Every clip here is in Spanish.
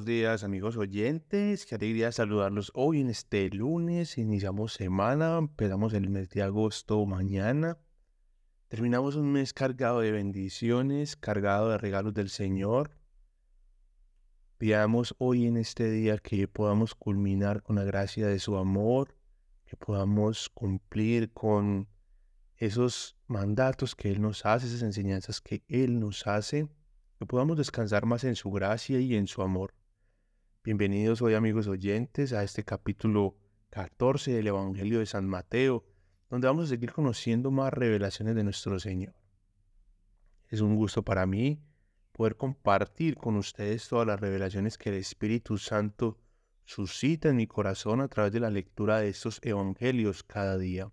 buenos días amigos oyentes. Qué alegría saludarlos hoy en este lunes. Iniciamos semana, empezamos el mes de agosto mañana. Terminamos un mes cargado de bendiciones, cargado de regalos del Señor. Pidamos hoy en este día que podamos culminar con la gracia de su amor, que podamos cumplir con esos mandatos que Él nos hace, esas enseñanzas que Él nos hace que podamos descansar más en su gracia y en su amor. Bienvenidos hoy amigos oyentes a este capítulo 14 del Evangelio de San Mateo, donde vamos a seguir conociendo más revelaciones de nuestro Señor. Es un gusto para mí poder compartir con ustedes todas las revelaciones que el Espíritu Santo suscita en mi corazón a través de la lectura de estos evangelios cada día.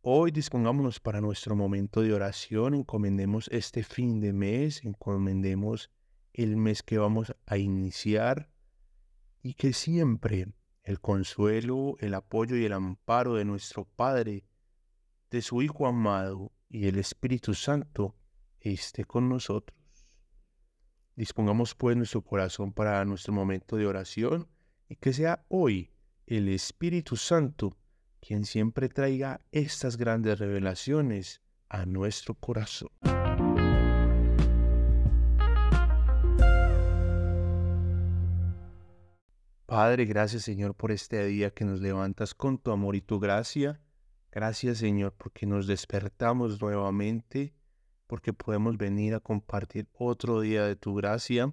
Hoy dispongámonos para nuestro momento de oración, encomendemos este fin de mes, encomendemos el mes que vamos a iniciar y que siempre el consuelo, el apoyo y el amparo de nuestro Padre, de su Hijo amado y el Espíritu Santo esté con nosotros. Dispongamos pues nuestro corazón para nuestro momento de oración y que sea hoy el Espíritu Santo quien siempre traiga estas grandes revelaciones a nuestro corazón. Padre, gracias Señor por este día que nos levantas con tu amor y tu gracia. Gracias Señor porque nos despertamos nuevamente, porque podemos venir a compartir otro día de tu gracia.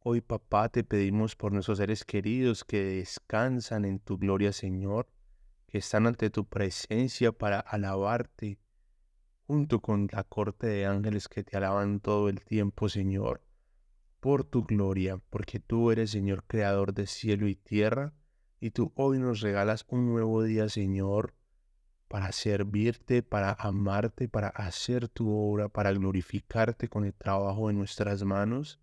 Hoy papá te pedimos por nuestros seres queridos que descansan en tu gloria Señor que están ante tu presencia para alabarte, junto con la corte de ángeles que te alaban todo el tiempo, Señor, por tu gloria, porque tú eres, Señor, creador de cielo y tierra, y tú hoy nos regalas un nuevo día, Señor, para servirte, para amarte, para hacer tu obra, para glorificarte con el trabajo de nuestras manos.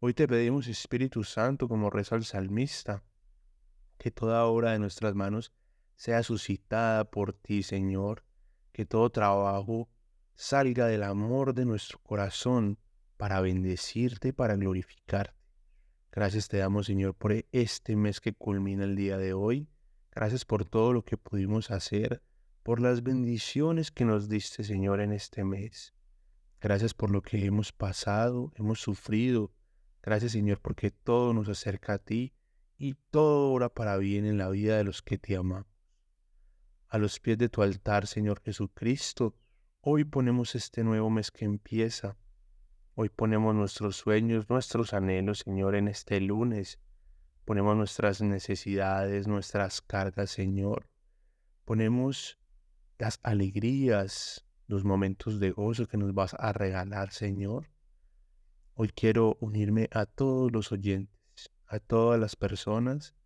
Hoy te pedimos, Espíritu Santo, como reza el salmista, que toda obra de nuestras manos sea suscitada por ti, Señor, que todo trabajo salga del amor de nuestro corazón para bendecirte, para glorificarte. Gracias te damos, Señor, por este mes que culmina el día de hoy. Gracias por todo lo que pudimos hacer, por las bendiciones que nos diste, Señor, en este mes. Gracias por lo que hemos pasado, hemos sufrido. Gracias, Señor, porque todo nos acerca a ti y todo obra para bien en la vida de los que te aman a los pies de tu altar, Señor Jesucristo. Hoy ponemos este nuevo mes que empieza. Hoy ponemos nuestros sueños, nuestros anhelos, Señor, en este lunes. Ponemos nuestras necesidades, nuestras cargas, Señor. Ponemos las alegrías, los momentos de gozo que nos vas a regalar, Señor. Hoy quiero unirme a todos los oyentes, a todas las personas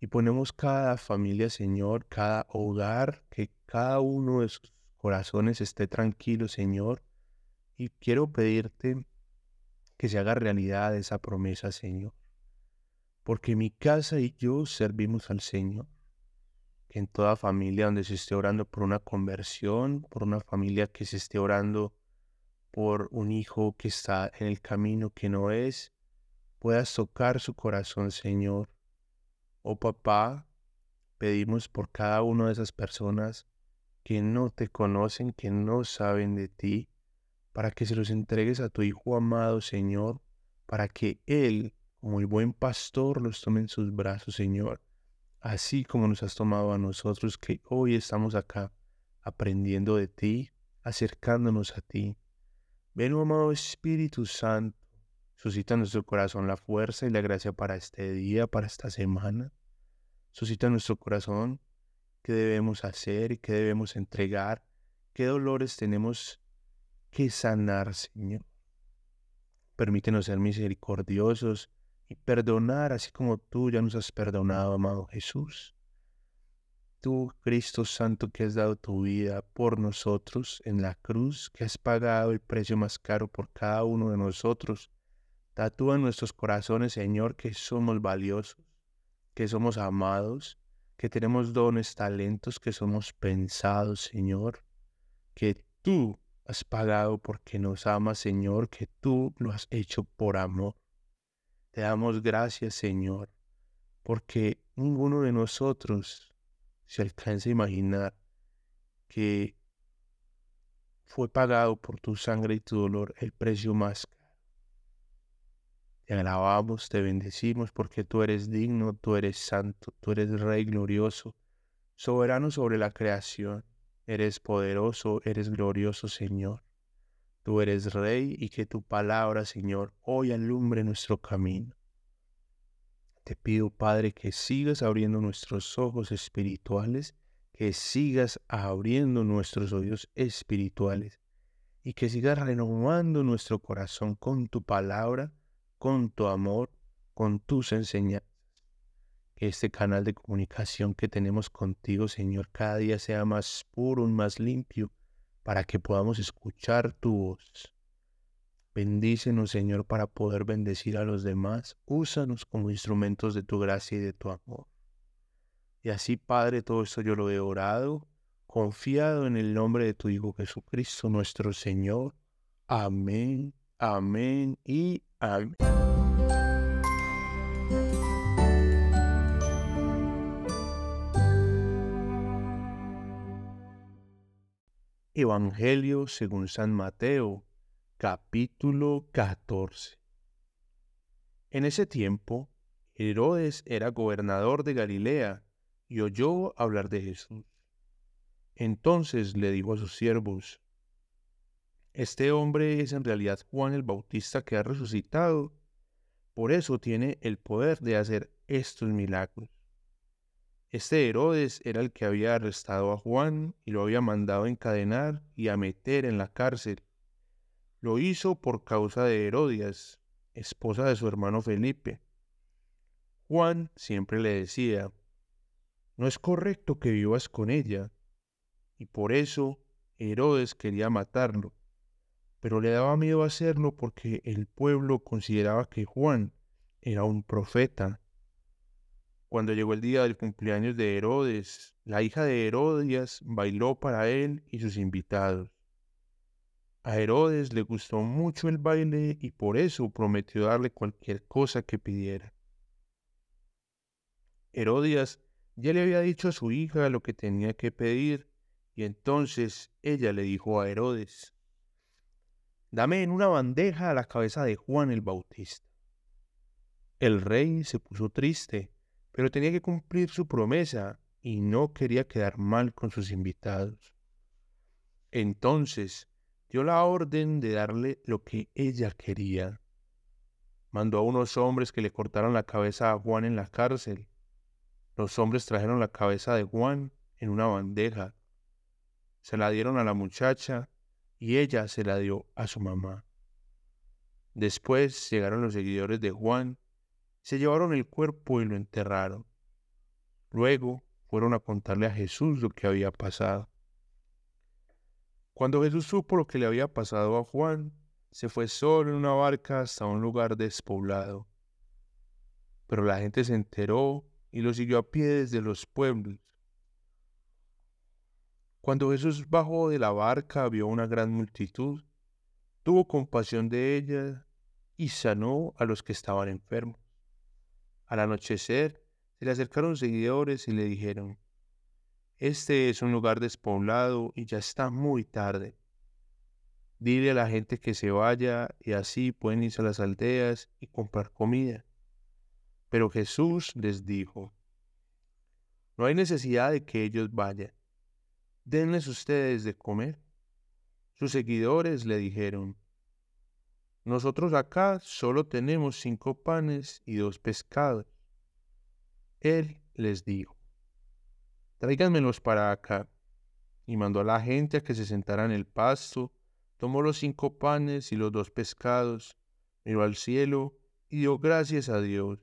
y ponemos cada familia, Señor, cada hogar, que cada uno de sus corazones esté tranquilo, Señor. Y quiero pedirte que se haga realidad esa promesa, Señor. Porque mi casa y yo servimos al Señor. Que en toda familia donde se esté orando por una conversión, por una familia que se esté orando por un hijo que está en el camino que no es, puedas tocar su corazón, Señor, Oh papá, pedimos por cada una de esas personas que no te conocen, que no saben de ti, para que se los entregues a tu Hijo amado, Señor, para que Él, como el buen pastor, los tome en sus brazos, Señor, así como nos has tomado a nosotros que hoy estamos acá aprendiendo de ti, acercándonos a ti. Ven, oh amado Espíritu Santo, Suscita en nuestro corazón la fuerza y la gracia para este día, para esta semana. Suscita en nuestro corazón qué debemos hacer y qué debemos entregar, qué dolores tenemos que sanar, Señor. Permítenos ser misericordiosos y perdonar así como tú ya nos has perdonado, amado Jesús. Tú, Cristo Santo, que has dado tu vida por nosotros en la cruz, que has pagado el precio más caro por cada uno de nosotros, Tatúa en nuestros corazones, Señor, que somos valiosos, que somos amados, que tenemos dones, talentos, que somos pensados, Señor, que tú has pagado porque nos amas, Señor, que tú lo has hecho por amor. Te damos gracias, Señor, porque ninguno de nosotros se alcanza a imaginar que fue pagado por tu sangre y tu dolor el precio más caro. Te alabamos, te bendecimos porque tú eres digno, tú eres santo, tú eres Rey glorioso, soberano sobre la creación. Eres poderoso, eres glorioso, Señor. Tú eres Rey y que tu palabra, Señor, hoy alumbre nuestro camino. Te pido, Padre, que sigas abriendo nuestros ojos espirituales, que sigas abriendo nuestros oídos espirituales y que sigas renovando nuestro corazón con tu palabra, con tu amor, con tus enseñanzas. Este canal de comunicación que tenemos contigo, Señor, cada día sea más puro, más limpio, para que podamos escuchar tu voz Bendícenos, Señor, para poder bendecir a los demás. Úsanos como instrumentos de tu gracia y de tu amor. Y así, Padre, todo esto yo lo he orado, confiado en el nombre de tu Hijo Jesucristo, nuestro Señor. Amén, amén y amén. Evangelio según San Mateo Capítulo 14 En ese tiempo, Herodes era gobernador de Galilea y oyó hablar de Jesús. Entonces le dijo a sus siervos, Este hombre es en realidad Juan el Bautista que ha resucitado, por eso tiene el poder de hacer estos milagros. Este Herodes era el que había arrestado a Juan y lo había mandado encadenar y a meter en la cárcel lo hizo por causa de Herodias, esposa de su hermano Felipe. Juan siempre le decía, no es correcto que vivas con ella, y por eso Herodes quería matarlo, pero le daba miedo hacerlo porque el pueblo consideraba que Juan era un profeta. Cuando llegó el día del cumpleaños de Herodes, la hija de Herodias bailó para él y sus invitados. A Herodes le gustó mucho el baile y por eso prometió darle cualquier cosa que pidiera. Herodias ya le había dicho a su hija lo que tenía que pedir y entonces ella le dijo a Herodes, Dame en una bandeja la cabeza de Juan el Bautista. El rey se puso triste, pero tenía que cumplir su promesa y no quería quedar mal con sus invitados. Entonces dio la orden de darle lo que ella quería. Mandó a unos hombres que le cortaran la cabeza a Juan en la cárcel. Los hombres trajeron la cabeza de Juan en una bandeja. Se la dieron a la muchacha y ella se la dio a su mamá. Después llegaron los seguidores de Juan, se llevaron el cuerpo y lo enterraron. Luego fueron a contarle a Jesús lo que había pasado. Cuando Jesús supo lo que le había pasado a Juan, se fue solo en una barca hasta un lugar despoblado. Pero la gente se enteró y lo siguió a pie desde los pueblos. Cuando Jesús bajó de la barca vio una gran multitud, tuvo compasión de ella y sanó a los que estaban enfermos. Al anochecer se le acercaron seguidores y le dijeron, este es un lugar despoblado y ya está muy tarde. Dile a la gente que se vaya y así pueden irse a las aldeas y comprar comida. Pero Jesús les dijo, no hay necesidad de que ellos vayan. Denles ustedes de comer. Sus seguidores le dijeron, nosotros acá solo tenemos cinco panes y dos pescados. Él les dijo, tráiganmelos para acá. Y mandó a la gente a que se sentara en el pasto, tomó los cinco panes y los dos pescados, miró al cielo y dio gracias a Dios.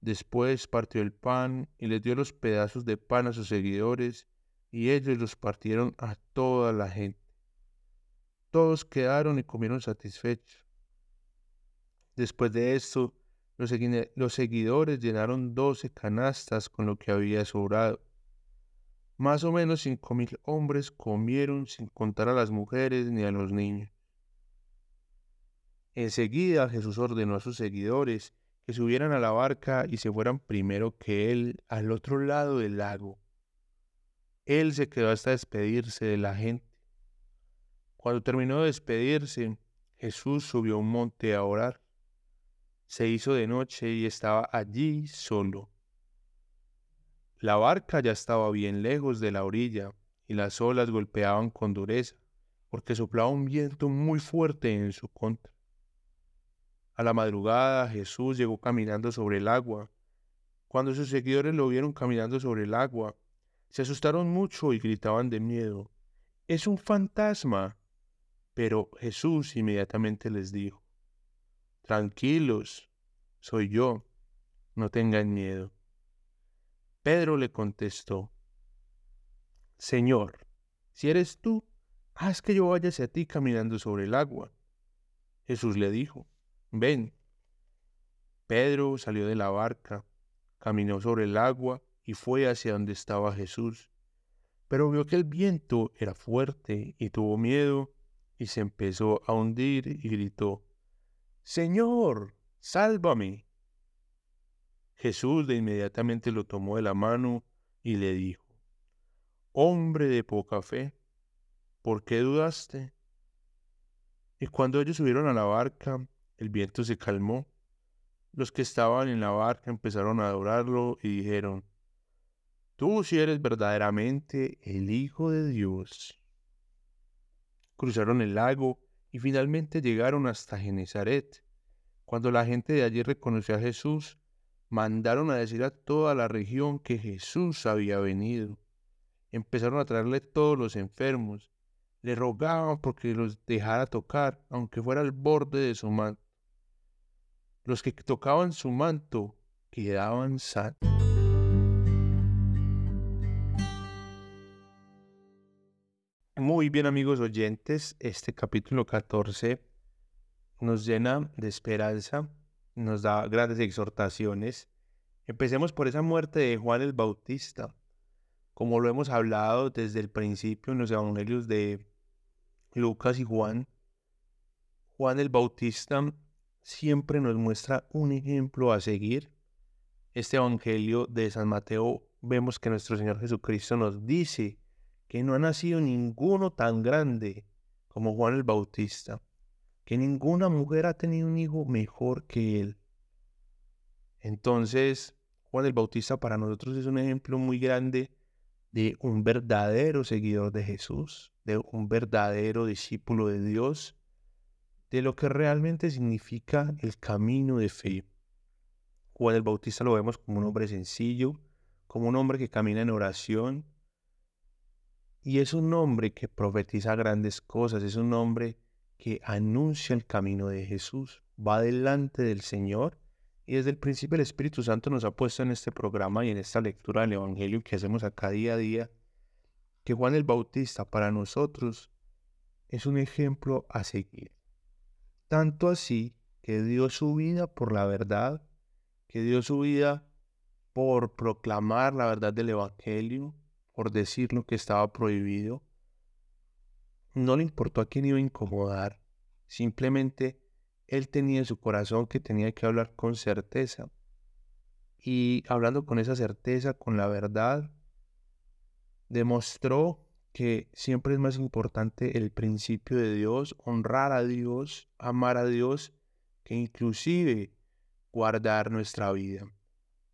Después partió el pan y les dio los pedazos de pan a sus seguidores, y ellos los partieron a toda la gente. Todos quedaron y comieron satisfechos. Después de esto, los, seguidores llenaron doce canastas con lo que había sobrado. Más o menos cinco mil hombres comieron sin contar a las mujeres ni a los niños. Enseguida Jesús ordenó a sus seguidores que subieran a la barca y se fueran primero que él al otro lado del lago. Él se quedó hasta despedirse de la gente. Cuando terminó de despedirse, Jesús subió a un monte a orar. Se hizo de noche y estaba allí solo. La barca ya estaba bien lejos de la orilla y las olas golpeaban con dureza, porque soplaba un viento muy fuerte en su contra. A la madrugada Jesús llegó caminando sobre el agua. Cuando sus seguidores lo vieron caminando sobre el agua, se asustaron mucho y gritaban de miedo. Es un fantasma. Pero Jesús inmediatamente les dijo, Tranquilos, soy yo, no tengan miedo. Pedro le contestó, Señor, si eres tú, haz que yo vaya hacia ti caminando sobre el agua. Jesús le dijo, Ven. Pedro salió de la barca, caminó sobre el agua y fue hacia donde estaba Jesús. Pero vio que el viento era fuerte y tuvo miedo y se empezó a hundir y gritó, Señor, sálvame. Jesús de inmediatamente lo tomó de la mano y le dijo, Hombre de poca fe, ¿por qué dudaste? Y cuando ellos subieron a la barca, el viento se calmó. Los que estaban en la barca empezaron a adorarlo y dijeron, Tú si eres verdaderamente el Hijo de Dios. Cruzaron el lago y finalmente llegaron hasta Genezaret. Cuando la gente de allí reconoció a Jesús, mandaron a decir a toda la región que Jesús había venido. Empezaron a traerle todos los enfermos. Le rogaban porque los dejara tocar, aunque fuera al borde de su manto. Los que tocaban su manto quedaban sanos. Muy bien amigos oyentes, este capítulo 14 nos llena de esperanza, nos da grandes exhortaciones. Empecemos por esa muerte de Juan el Bautista. Como lo hemos hablado desde el principio en los evangelios de Lucas y Juan, Juan el Bautista siempre nos muestra un ejemplo a seguir. Este Evangelio de San Mateo vemos que nuestro Señor Jesucristo nos dice que no ha nacido ninguno tan grande como Juan el Bautista, que ninguna mujer ha tenido un hijo mejor que él. Entonces, Juan el Bautista para nosotros es un ejemplo muy grande de un verdadero seguidor de Jesús, de un verdadero discípulo de Dios, de lo que realmente significa el camino de fe. Juan el Bautista lo vemos como un hombre sencillo, como un hombre que camina en oración, y es un hombre que profetiza grandes cosas, es un hombre que anuncia el camino de Jesús, va delante del Señor, y desde el principio el Espíritu Santo nos ha puesto en este programa y en esta lectura del Evangelio que hacemos acá día a día, que Juan el Bautista para nosotros es un ejemplo a seguir. Tanto así que dio su vida por la verdad, que dio su vida por proclamar la verdad del Evangelio, por decir lo que estaba prohibido. No le importó a quién iba a incomodar, simplemente él tenía en su corazón que tenía que hablar con certeza. Y hablando con esa certeza, con la verdad, demostró que siempre es más importante el principio de Dios, honrar a Dios, amar a Dios, que inclusive guardar nuestra vida.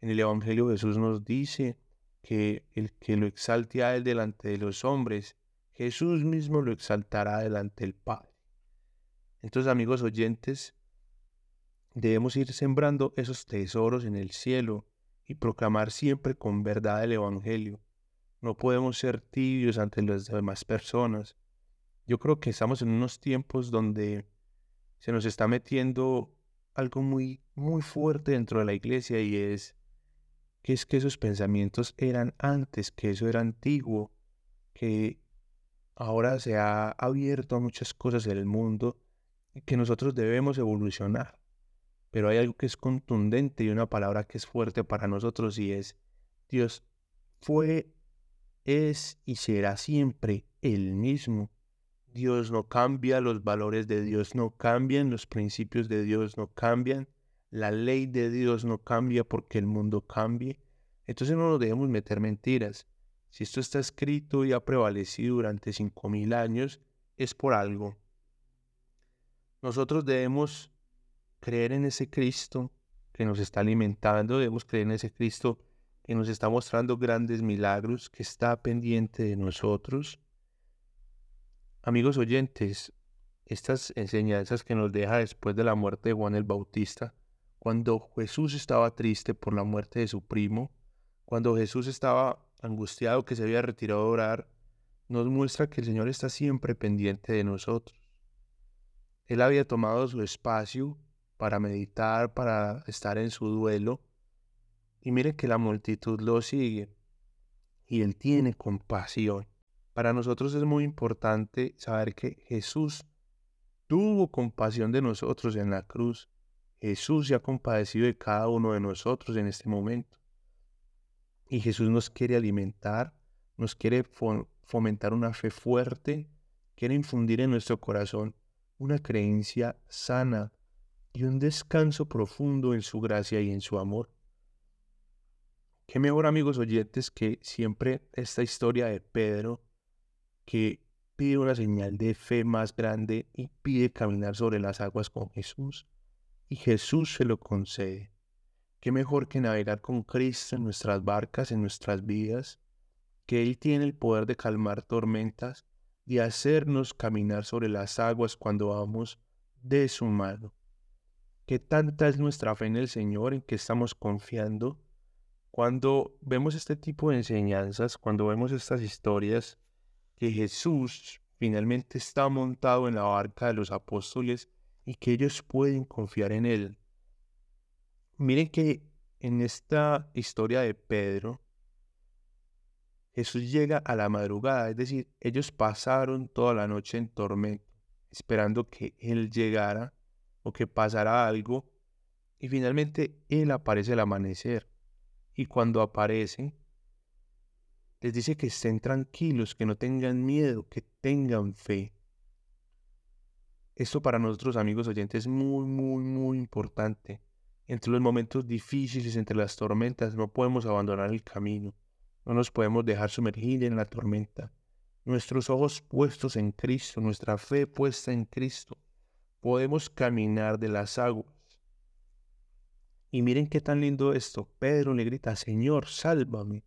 En el Evangelio Jesús nos dice que el que lo exalte a Él delante de los hombres, Jesús mismo lo exaltará delante del Padre. Entonces, amigos oyentes, debemos ir sembrando esos tesoros en el cielo y proclamar siempre con verdad el Evangelio no podemos ser tibios ante las demás personas. Yo creo que estamos en unos tiempos donde se nos está metiendo algo muy, muy fuerte dentro de la iglesia y es que es que esos pensamientos eran antes, que eso era antiguo, que ahora se ha abierto a muchas cosas en el mundo que nosotros debemos evolucionar. Pero hay algo que es contundente y una palabra que es fuerte para nosotros y es Dios fue es y será siempre el mismo. Dios no cambia, los valores de Dios no cambian, los principios de Dios no cambian. La ley de Dios no cambia porque el mundo cambie. Entonces no nos debemos meter mentiras. Si esto está escrito y ha prevalecido durante cinco mil años, es por algo. Nosotros debemos creer en ese Cristo que nos está alimentando, debemos creer en ese Cristo que nos está mostrando grandes milagros, que está pendiente de nosotros. Amigos oyentes, estas enseñanzas que nos deja después de la muerte de Juan el Bautista, cuando Jesús estaba triste por la muerte de su primo, cuando Jesús estaba angustiado que se había retirado a orar, nos muestra que el Señor está siempre pendiente de nosotros. Él había tomado su espacio para meditar, para estar en su duelo, y mire que la multitud lo sigue, y Él tiene compasión. Para nosotros es muy importante saber que Jesús tuvo compasión de nosotros en la cruz Jesús se ha compadecido de cada uno de nosotros en este momento. Y Jesús nos quiere alimentar, nos quiere fomentar una fe fuerte, quiere infundir en nuestro corazón una creencia sana y un descanso profundo en su gracia y en su amor. Qué mejor amigos oyentes que siempre esta historia de Pedro que pide una señal de fe más grande y pide caminar sobre las aguas con Jesús y Jesús se lo concede. Qué mejor que navegar con Cristo en nuestras barcas, en nuestras vidas, que Él tiene el poder de calmar tormentas y hacernos caminar sobre las aguas cuando vamos de su mano. Qué tanta es nuestra fe en el Señor, en que estamos confiando. Cuando vemos este tipo de enseñanzas, cuando vemos estas historias, que Jesús finalmente está montado en la barca de los apóstoles y que ellos pueden confiar en Él. Miren que en esta historia de Pedro, Jesús llega a la madrugada, es decir, ellos pasaron toda la noche en tormento, esperando que Él llegara o que pasara algo, y finalmente Él aparece al amanecer. Y cuando aparece, les dice que estén tranquilos, que no tengan miedo, que tengan fe. Esto para nosotros, amigos oyentes, es muy, muy, muy importante. Entre los momentos difíciles, entre las tormentas, no podemos abandonar el camino. No nos podemos dejar sumergir en la tormenta. Nuestros ojos puestos en Cristo, nuestra fe puesta en Cristo, podemos caminar de las aguas. Y miren qué tan lindo esto. Pedro le grita, Señor, sálvame.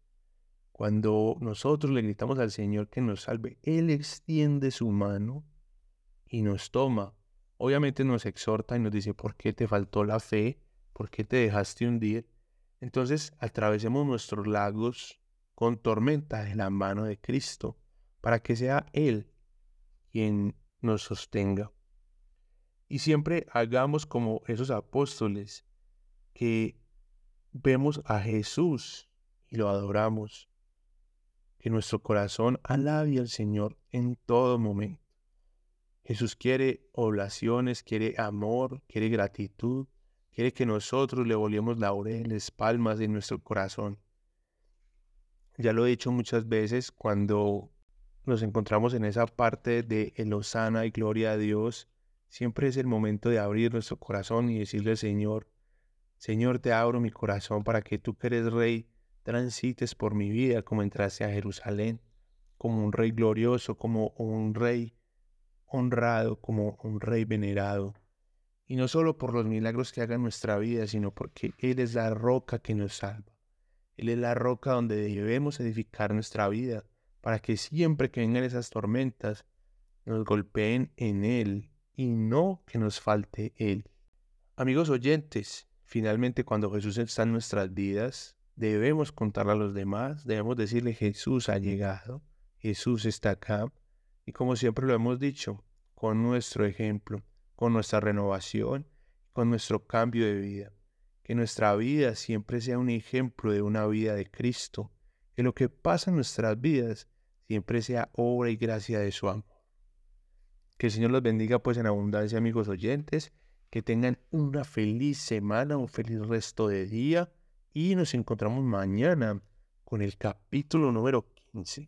Cuando nosotros le gritamos al Señor que nos salve, Él extiende su mano y nos toma. Obviamente nos exhorta y nos dice, ¿por qué te faltó la fe? ¿Por qué te dejaste hundir? Entonces atravesemos nuestros lagos con tormenta de la mano de Cristo, para que sea Él quien nos sostenga. Y siempre hagamos como esos apóstoles que vemos a Jesús y lo adoramos. Que nuestro corazón alabe al Señor en todo momento. Jesús quiere oblaciones, quiere amor, quiere gratitud, quiere que nosotros le volvemos laureles, palmas en nuestro corazón. Ya lo he dicho muchas veces cuando nos encontramos en esa parte de el Osana y gloria a Dios, siempre es el momento de abrir nuestro corazón y decirle Señor, Señor, te abro mi corazón para que tú que eres rey, transites por mi vida como entraste a Jerusalén, como un rey glorioso, como un rey honrado como un rey venerado. Y no solo por los milagros que haga en nuestra vida, sino porque Él es la roca que nos salva. Él es la roca donde debemos edificar nuestra vida, para que siempre que vengan esas tormentas, nos golpeen en Él y no que nos falte Él. Amigos oyentes, finalmente cuando Jesús está en nuestras vidas, debemos contarle a los demás, debemos decirle Jesús ha llegado, Jesús está acá, y como siempre lo hemos dicho, con nuestro ejemplo, con nuestra renovación, con nuestro cambio de vida. Que nuestra vida siempre sea un ejemplo de una vida de Cristo. Que lo que pasa en nuestras vidas siempre sea obra y gracia de su amor. Que el Señor los bendiga pues en abundancia, amigos oyentes. Que tengan una feliz semana, un feliz resto de día. Y nos encontramos mañana con el capítulo número 15.